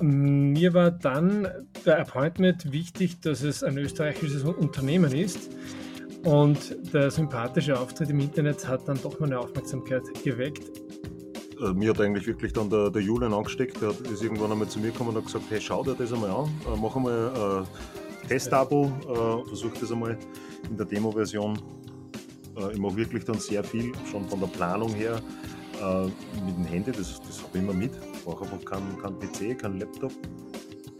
Mir war dann der Appointment wichtig, dass es ein österreichisches Unternehmen ist. Und der sympathische Auftritt im Internet hat dann doch meine Aufmerksamkeit geweckt. Äh, mir hat eigentlich wirklich dann der, der Julian angesteckt, der ist irgendwann einmal zu mir gekommen und hat gesagt, hey, schau dir das einmal an, äh, mach einmal ein äh, Testabo, versuch das einmal in der Demo-Version. Ich mache wirklich dann sehr viel, schon von der Planung her, mit dem Handy, das, das habe ich immer mit. Ich brauche einfach keinen kein PC, keinen Laptop.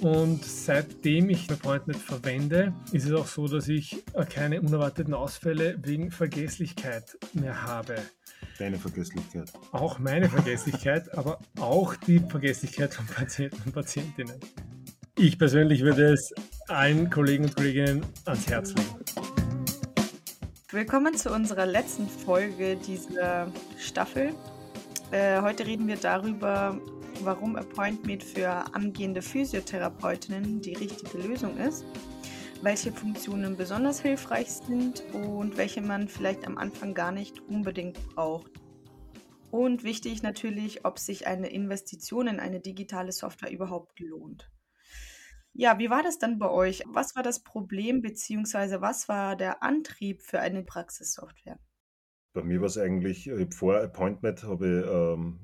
Und seitdem ich Appointment verwende, ist es auch so, dass ich keine unerwarteten Ausfälle wegen Vergesslichkeit mehr habe. Deine Vergesslichkeit. Auch meine Vergesslichkeit, aber auch die Vergesslichkeit von Patienten und Patientinnen. Ich persönlich würde es allen Kollegen und Kolleginnen ans Herz legen. Willkommen zu unserer letzten Folge dieser Staffel. Äh, heute reden wir darüber, warum Appointment für angehende Physiotherapeutinnen die richtige Lösung ist, welche Funktionen besonders hilfreich sind und welche man vielleicht am Anfang gar nicht unbedingt braucht. Und wichtig natürlich, ob sich eine Investition in eine digitale Software überhaupt lohnt. Ja, wie war das dann bei euch? Was war das Problem bzw. was war der Antrieb für eine Praxissoftware? Bei mir war es eigentlich, vor Appointment habe ich ähm,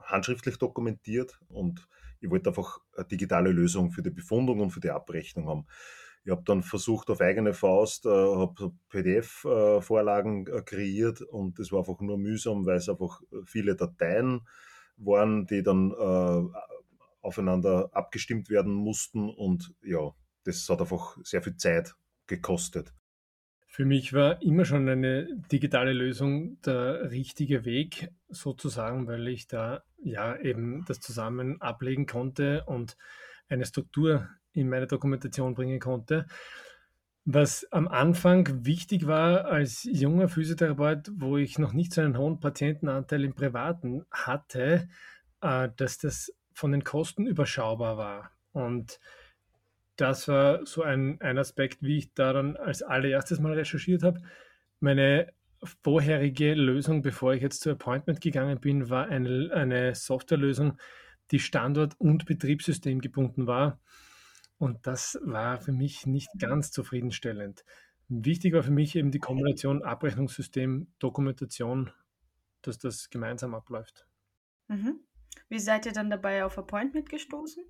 handschriftlich dokumentiert und ich wollte einfach eine digitale Lösung für die Befundung und für die Abrechnung haben. Ich habe dann versucht, auf eigene Faust, äh, habe PDF-Vorlagen äh, kreiert und das war einfach nur mühsam, weil es einfach viele Dateien waren, die dann äh, aufeinander abgestimmt werden mussten und ja, das hat einfach sehr viel Zeit gekostet. Für mich war immer schon eine digitale Lösung der richtige Weg, sozusagen, weil ich da ja eben das zusammen ablegen konnte und eine Struktur in meine Dokumentation bringen konnte. Was am Anfang wichtig war als junger Physiotherapeut, wo ich noch nicht so einen hohen Patientenanteil im Privaten hatte, äh, dass das von den Kosten überschaubar war. Und das war so ein, ein Aspekt, wie ich da dann als allererstes mal recherchiert habe. Meine vorherige Lösung, bevor ich jetzt zu Appointment gegangen bin, war eine, eine Softwarelösung, die Standort- und Betriebssystem gebunden war. Und das war für mich nicht ganz zufriedenstellend. Wichtig war für mich eben die Kombination Abrechnungssystem, Dokumentation, dass das gemeinsam abläuft. Mhm. Wie seid ihr dann dabei auf Appointment gestoßen?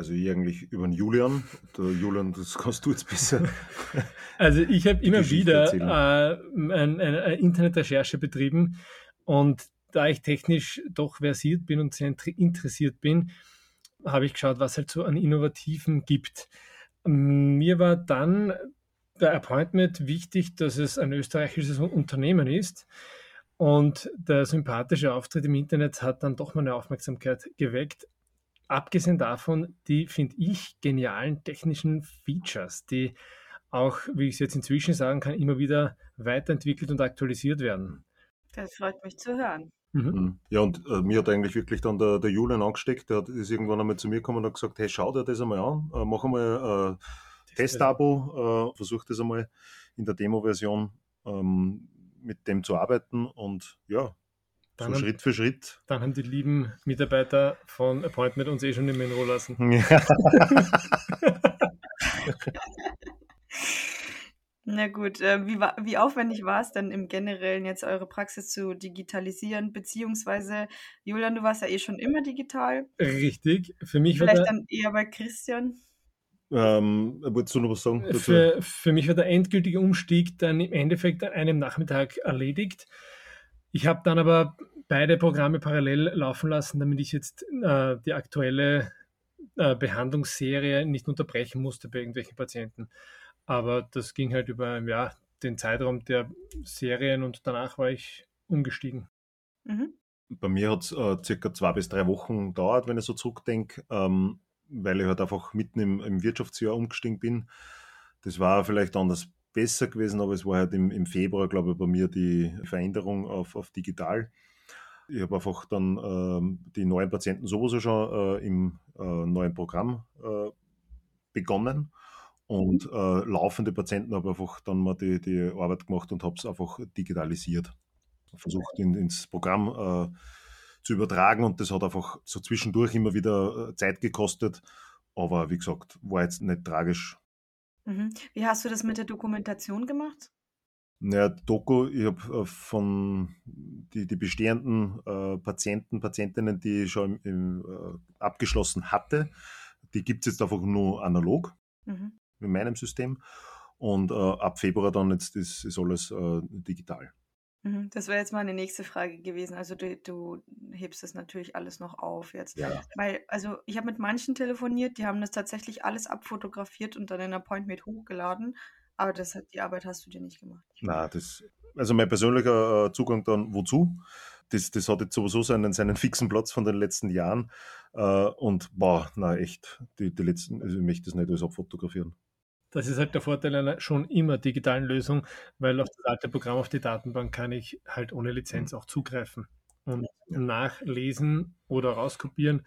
Also ich eigentlich über den Julian. Der Julian, das kannst du jetzt besser. Also ich habe immer wieder äh, eine, eine Internetrecherche betrieben und da ich technisch doch versiert bin und sehr interessiert bin, habe ich geschaut, was halt so an Innovativen gibt. Mir war dann der Appointment wichtig, dass es ein österreichisches Unternehmen ist. Und der sympathische Auftritt im Internet hat dann doch meine Aufmerksamkeit geweckt abgesehen davon, die, finde ich, genialen technischen Features, die auch, wie ich es jetzt inzwischen sagen kann, immer wieder weiterentwickelt und aktualisiert werden. Das freut mich zu hören. Mhm. mhm. Ja, und äh, mir hat eigentlich wirklich dann der, der Julian angesteckt, der hat, ist irgendwann einmal zu mir gekommen und hat gesagt, hey, schau dir das einmal an, äh, mach einmal äh, Testabo, äh, versuch das einmal in der Demo-Version ähm, mit dem zu arbeiten und ja, dann so haben, Schritt für Schritt. Dann haben die lieben Mitarbeiter von Appointment uns eh schon im Menro lassen. Ja. Na gut, äh, wie, wie aufwendig war es denn im Generellen jetzt eure Praxis zu digitalisieren? Beziehungsweise, Julian, du warst ja eh schon immer digital. Richtig, für mich Vielleicht war der, dann eher bei Christian. Ähm, wolltest du noch was sagen? Für, für mich war der endgültige Umstieg dann im Endeffekt an einem Nachmittag erledigt. Ich habe dann aber beide Programme parallel laufen lassen, damit ich jetzt äh, die aktuelle äh, Behandlungsserie nicht unterbrechen musste bei irgendwelchen Patienten. Aber das ging halt über ja, den Zeitraum der Serien und danach war ich umgestiegen. Mhm. Bei mir hat es äh, circa zwei bis drei Wochen gedauert, wenn ich so zurückdenke, ähm, weil ich halt einfach mitten im, im Wirtschaftsjahr umgestiegen bin. Das war vielleicht anders besser gewesen, aber es war halt im, im Februar, glaube ich, bei mir die Veränderung auf, auf digital. Ich habe einfach dann ähm, die neuen Patienten sowieso schon äh, im äh, neuen Programm äh, begonnen und mhm. äh, laufende Patienten habe einfach dann mal die, die Arbeit gemacht und habe es einfach digitalisiert. Versucht in, ins Programm äh, zu übertragen und das hat einfach so zwischendurch immer wieder äh, Zeit gekostet. Aber wie gesagt, war jetzt nicht tragisch. Mhm. Wie hast du das mit der Dokumentation gemacht? Naja, Doku, ich habe äh, von die, die bestehenden äh, Patienten, Patientinnen, die ich schon im, im, äh, abgeschlossen hatte, die gibt es jetzt einfach nur analog mhm. in meinem System. Und äh, ab Februar dann jetzt ist, ist alles äh, digital. Mhm. Das wäre jetzt mal eine nächste Frage gewesen. Also du, du hebst das natürlich alles noch auf jetzt. Ja. Weil, also ich habe mit manchen telefoniert, die haben das tatsächlich alles abfotografiert und dann in Appointment hochgeladen. Aber das hat, die Arbeit hast du dir nicht gemacht. Na, das, also mein persönlicher äh, Zugang dann wozu? Das, das hat jetzt sowieso seinen, seinen fixen Platz von den letzten Jahren. Äh, und boah, na echt, die, die letzten, also ich möchte das nicht alles abfotografieren. Das ist halt der Vorteil einer schon immer digitalen Lösung, weil auf das alte Programm, auf die Datenbank kann ich halt ohne Lizenz mhm. auch zugreifen und nachlesen oder rauskopieren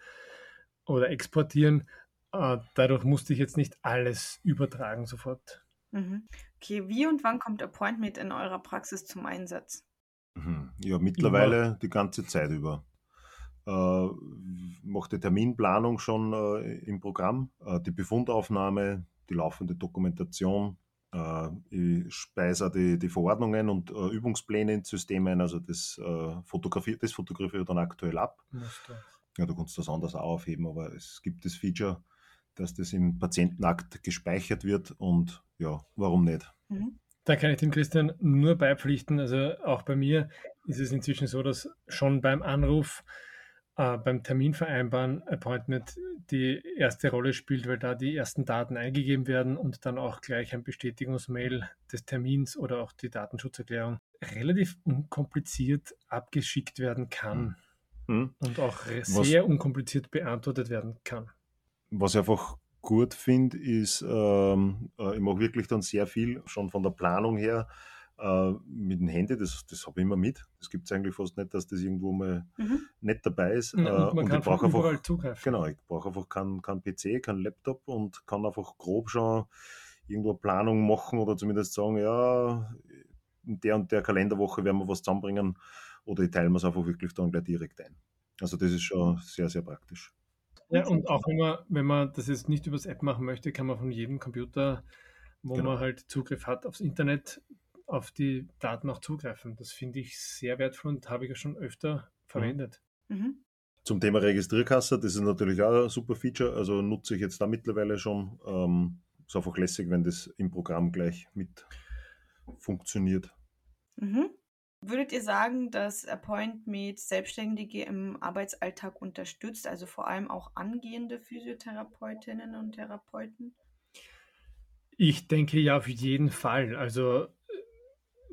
oder exportieren. Äh, dadurch musste ich jetzt nicht alles übertragen sofort. Mhm. Okay, wie und wann kommt Appointment in eurer Praxis zum Einsatz? Mhm. Ja, mittlerweile über. die ganze Zeit über. Äh, macht die Terminplanung schon äh, im Programm, äh, die Befundaufnahme, die laufende Dokumentation. Äh, ich speise die, die Verordnungen und äh, Übungspläne ins System ein, also das äh, fotografiert das fotografiere dann aktuell ab. Ja, du kannst das anders auch aufheben, aber es gibt das Feature, dass das im Patientenakt gespeichert wird und ja, warum nicht? Mhm. Da kann ich dem Christian nur beipflichten. Also auch bei mir ist es inzwischen so, dass schon beim Anruf, äh, beim Terminvereinbaren Appointment die erste Rolle spielt, weil da die ersten Daten eingegeben werden und dann auch gleich ein Bestätigungsmail des Termins oder auch die Datenschutzerklärung relativ unkompliziert abgeschickt werden kann mhm. und auch sehr Was? unkompliziert beantwortet werden kann. Was einfach gut finde, ist, ähm, äh, ich mache wirklich dann sehr viel, schon von der Planung her, äh, mit dem Handy, das, das habe ich immer mit. Das gibt es eigentlich fast nicht, dass das irgendwo mal mhm. nicht dabei ist. Ja, und man äh, kann ich brauche einfach, zugreifen. Genau, ich brauche einfach keinen kein PC, keinen Laptop und kann einfach grob schon irgendwo eine Planung machen oder zumindest sagen, ja, in der und der Kalenderwoche werden wir was zusammenbringen oder ich teile mir es einfach wirklich dann gleich direkt ein. Also das ist schon sehr, sehr praktisch. Ja, und auch wenn man, wenn man das jetzt nicht übers App machen möchte, kann man von jedem Computer, wo genau. man halt Zugriff hat aufs Internet, auf die Daten auch zugreifen. Das finde ich sehr wertvoll und habe ich ja schon öfter mhm. verwendet. Mhm. Zum Thema Registrierkasse, das ist natürlich auch ein super Feature, also nutze ich jetzt da mittlerweile schon. Ähm, ist einfach lässig, wenn das im Programm gleich mit funktioniert. Mhm. Würdet ihr sagen, dass AppointMed Selbstständige im Arbeitsalltag unterstützt, also vor allem auch angehende Physiotherapeutinnen und Therapeuten? Ich denke ja, auf jeden Fall. Also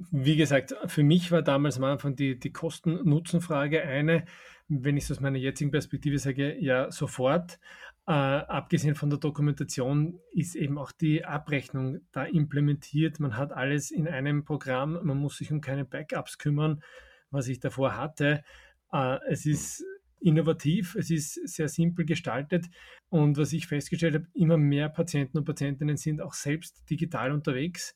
wie gesagt, für mich war damals am Anfang die, die Kosten-Nutzen-Frage eine. Wenn ich es aus meiner jetzigen Perspektive sage, ja, sofort. Äh, abgesehen von der Dokumentation ist eben auch die Abrechnung da implementiert. Man hat alles in einem Programm. Man muss sich um keine Backups kümmern, was ich davor hatte. Äh, es ist innovativ, es ist sehr simpel gestaltet und was ich festgestellt habe, immer mehr Patienten und Patientinnen sind auch selbst digital unterwegs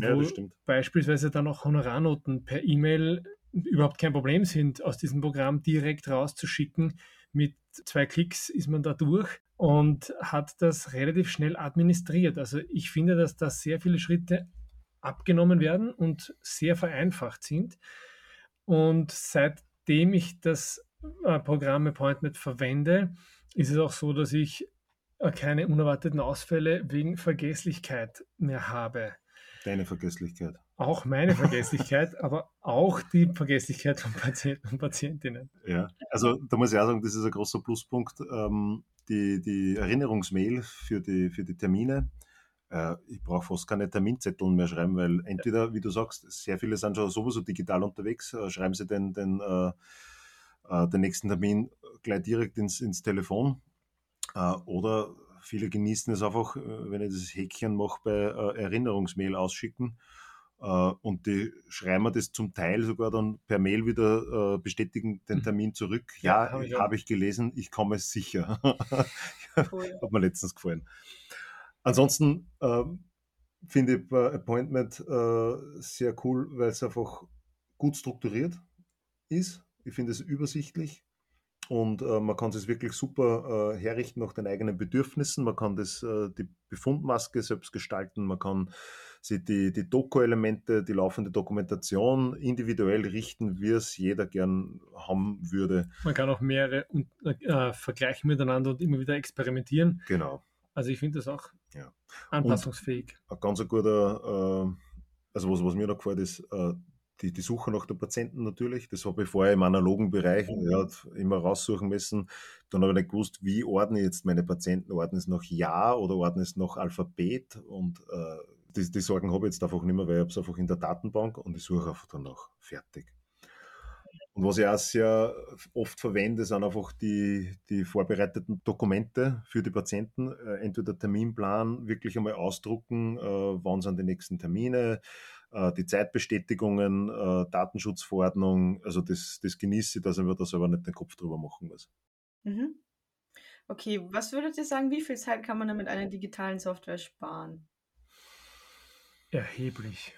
ja, wo beispielsweise dann auch Honorarnoten per E-Mail überhaupt kein Problem sind, aus diesem Programm direkt rauszuschicken. Mit zwei Klicks ist man da durch und hat das relativ schnell administriert. Also ich finde, dass da sehr viele Schritte abgenommen werden und sehr vereinfacht sind. Und seitdem ich das äh, Programm Appointment verwende, ist es auch so, dass ich äh, keine unerwarteten Ausfälle wegen Vergesslichkeit mehr habe. Deine Vergesslichkeit. Auch meine Vergesslichkeit, aber auch die Vergesslichkeit von Patienten und Patientinnen. Ja, also da muss ich auch sagen, das ist ein großer Pluspunkt. Ähm, die, die Erinnerungsmail für die, für die Termine. Äh, ich brauche fast keine Terminzettel mehr schreiben, weil entweder, wie du sagst, sehr viele sind schon sowieso digital unterwegs, äh, schreiben sie den, den, äh, äh den nächsten Termin gleich direkt ins, ins Telefon äh, oder viele genießen es einfach, äh, wenn ich das Häkchen mache bei Erinnerungsmail ausschicken. Uh, und die schreiben mir das zum Teil sogar dann per Mail wieder uh, bestätigen den hm. Termin zurück. Ja, ja habe ich, hab ich, gelesen, ich komme sicher. cool. Hat mir letztens gefallen. Ansonsten uh, finde ich Appointment sehr cool, weil es einfach gut strukturiert ist. Ich finde es übersichtlich. Und äh, man kann es wirklich super äh, herrichten nach den eigenen Bedürfnissen. Man kann das, äh, die Befundmaske selbst gestalten, man kann sich die, die Doku-Elemente, die laufende Dokumentation individuell richten, wie es jeder gern haben würde. Man kann auch mehrere äh, vergleichen miteinander und immer wieder experimentieren. Genau. Also ich finde das auch ja. anpassungsfähig. Und ein ganz guter, äh, also was, was mir noch gefällt, ist äh, die, die Suche nach der Patienten natürlich. Das habe ich vorher im analogen Bereich mhm. ja, immer raussuchen müssen. Dann habe ich nicht gewusst, wie ordne ich jetzt meine Patienten? Ordne ich es nach Jahr oder ordne ich es nach Alphabet? Und äh, die, die Sorgen habe ich jetzt einfach nicht mehr, weil ich habe es einfach in der Datenbank und ich suche einfach danach fertig. Und was ich auch sehr oft verwende, sind einfach die, die vorbereiteten Dokumente für die Patienten. Äh, entweder Terminplan wirklich einmal ausdrucken, äh, wann sind die nächsten Termine, die Zeitbestätigungen, äh, Datenschutzverordnung. Also das, das genieße ich, dass ich mir da selber nicht den Kopf drüber machen muss. Mhm. Okay, was würdet ihr sagen, wie viel Zeit kann man denn mit einer digitalen Software sparen? Erheblich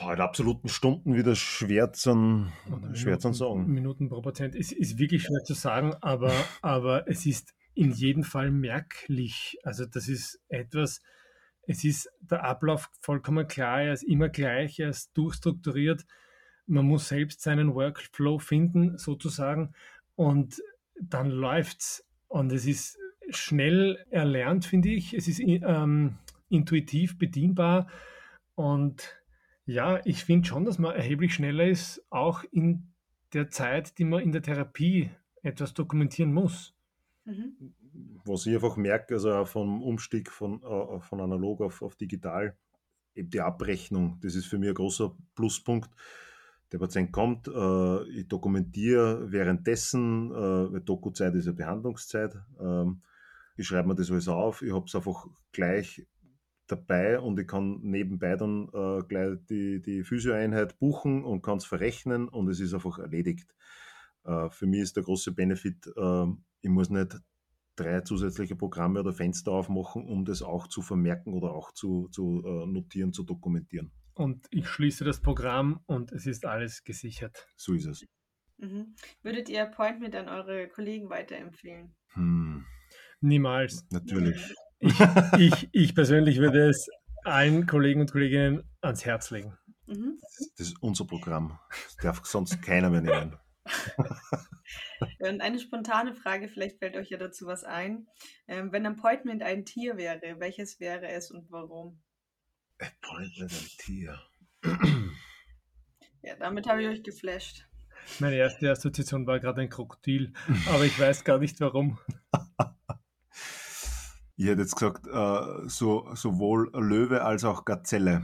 in absoluten Stunden wieder schwer zu, schwer zu sagen. Minuten pro Patient ist, ist wirklich schwer zu sagen, aber, aber es ist in jedem Fall merklich. Also das ist etwas, es ist der Ablauf vollkommen klar, er ist immer gleich, er ist durchstrukturiert. Man muss selbst seinen Workflow finden, sozusagen, und dann läuft's. Und es ist schnell erlernt, finde ich. Es ist ähm, intuitiv bedienbar und ja, ich finde schon, dass man erheblich schneller ist, auch in der Zeit, die man in der Therapie etwas dokumentieren muss. Mhm. Was ich einfach merke, also auch vom Umstieg von, äh, von analog auf, auf digital, eben die Abrechnung, das ist für mich ein großer Pluspunkt. Der Patient kommt, äh, ich dokumentiere währenddessen, äh, Dokuzeit ist ja Behandlungszeit, ähm, ich schreibe mir das alles auf, ich habe es einfach gleich dabei und ich kann nebenbei dann äh, gleich die, die Physioeinheit buchen und kann es verrechnen und es ist einfach erledigt. Äh, für mich ist der große Benefit, äh, ich muss nicht drei zusätzliche Programme oder Fenster aufmachen, um das auch zu vermerken oder auch zu, zu äh, notieren, zu dokumentieren. Und ich schließe das Programm und es ist alles gesichert. So ist es. Mhm. Würdet ihr Appointment an eure Kollegen weiterempfehlen? Hm. Niemals. Natürlich. Ich, ich, ich persönlich würde es allen Kollegen und Kolleginnen ans Herz legen. Mhm. Das ist unser Programm. Das darf sonst keiner mehr nehmen. und eine spontane Frage, vielleicht fällt euch ja dazu was ein. Ähm, wenn Appointment ein Tier wäre, welches wäre es und warum? Appointment ein Tier. ja, damit habe ich euch geflasht. Meine erste Assoziation war gerade ein Krokodil, aber ich weiß gar nicht warum. Ich hätte jetzt gesagt, äh, so, sowohl Löwe als auch Gazelle.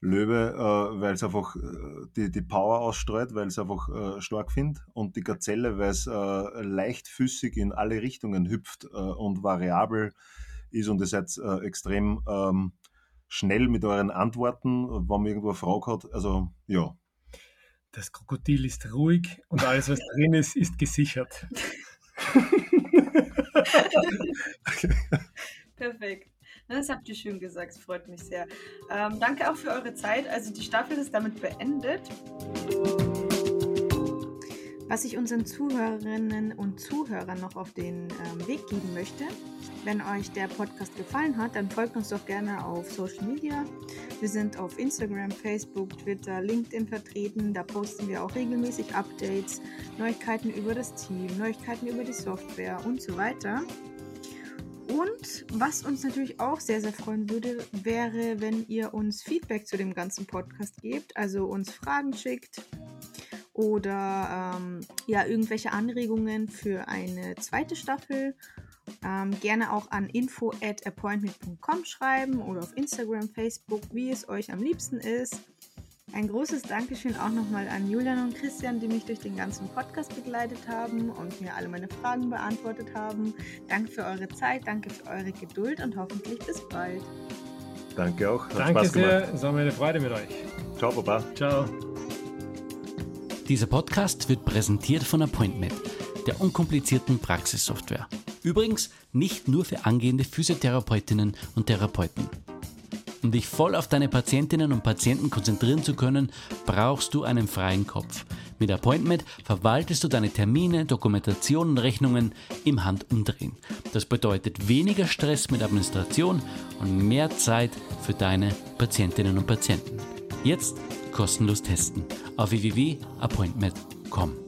Löwe, äh, weil es einfach äh, die, die Power ausstreut, weil es einfach äh, stark findet. Und die Gazelle, weil es äh, leichtfüßig in alle Richtungen hüpft äh, und variabel ist. Und ihr seid äh, extrem ähm, schnell mit euren Antworten, wenn man irgendwo eine Frage hat. Also, ja. Das Krokodil ist ruhig und alles, was drin ist, ist gesichert. Perfekt. Das habt ihr schön gesagt, es freut mich sehr. Ähm, danke auch für eure Zeit. Also die Staffel ist damit beendet. Was ich unseren Zuhörerinnen und Zuhörern noch auf den ähm, Weg geben möchte, wenn euch der Podcast gefallen hat, dann folgt uns doch gerne auf Social Media. Wir sind auf Instagram, Facebook, Twitter, LinkedIn vertreten. Da posten wir auch regelmäßig Updates, Neuigkeiten über das Team, Neuigkeiten über die Software und so weiter. Und was uns natürlich auch sehr, sehr freuen würde, wäre, wenn ihr uns Feedback zu dem ganzen Podcast gebt, also uns Fragen schickt oder ähm, ja, irgendwelche Anregungen für eine zweite Staffel. Ähm, gerne auch an info at appointment.com schreiben oder auf Instagram, Facebook, wie es euch am liebsten ist. Ein großes Dankeschön auch nochmal an Julian und Christian, die mich durch den ganzen Podcast begleitet haben und mir alle meine Fragen beantwortet haben. Danke für eure Zeit, danke für eure Geduld und hoffentlich bis bald. Danke auch. Hat danke sehr, es war mir eine Freude mit euch. Ciao, Papa. Ciao. Dieser Podcast wird präsentiert von Appointment, der unkomplizierten Praxissoftware. Übrigens nicht nur für angehende Physiotherapeutinnen und Therapeuten. Um dich voll auf deine Patientinnen und Patienten konzentrieren zu können, brauchst du einen freien Kopf. Mit Appointment verwaltest du deine Termine, Dokumentation und Rechnungen im Handumdrehen. Das bedeutet weniger Stress mit Administration und mehr Zeit für deine Patientinnen und Patienten. Jetzt kostenlos testen auf www.appointment.com.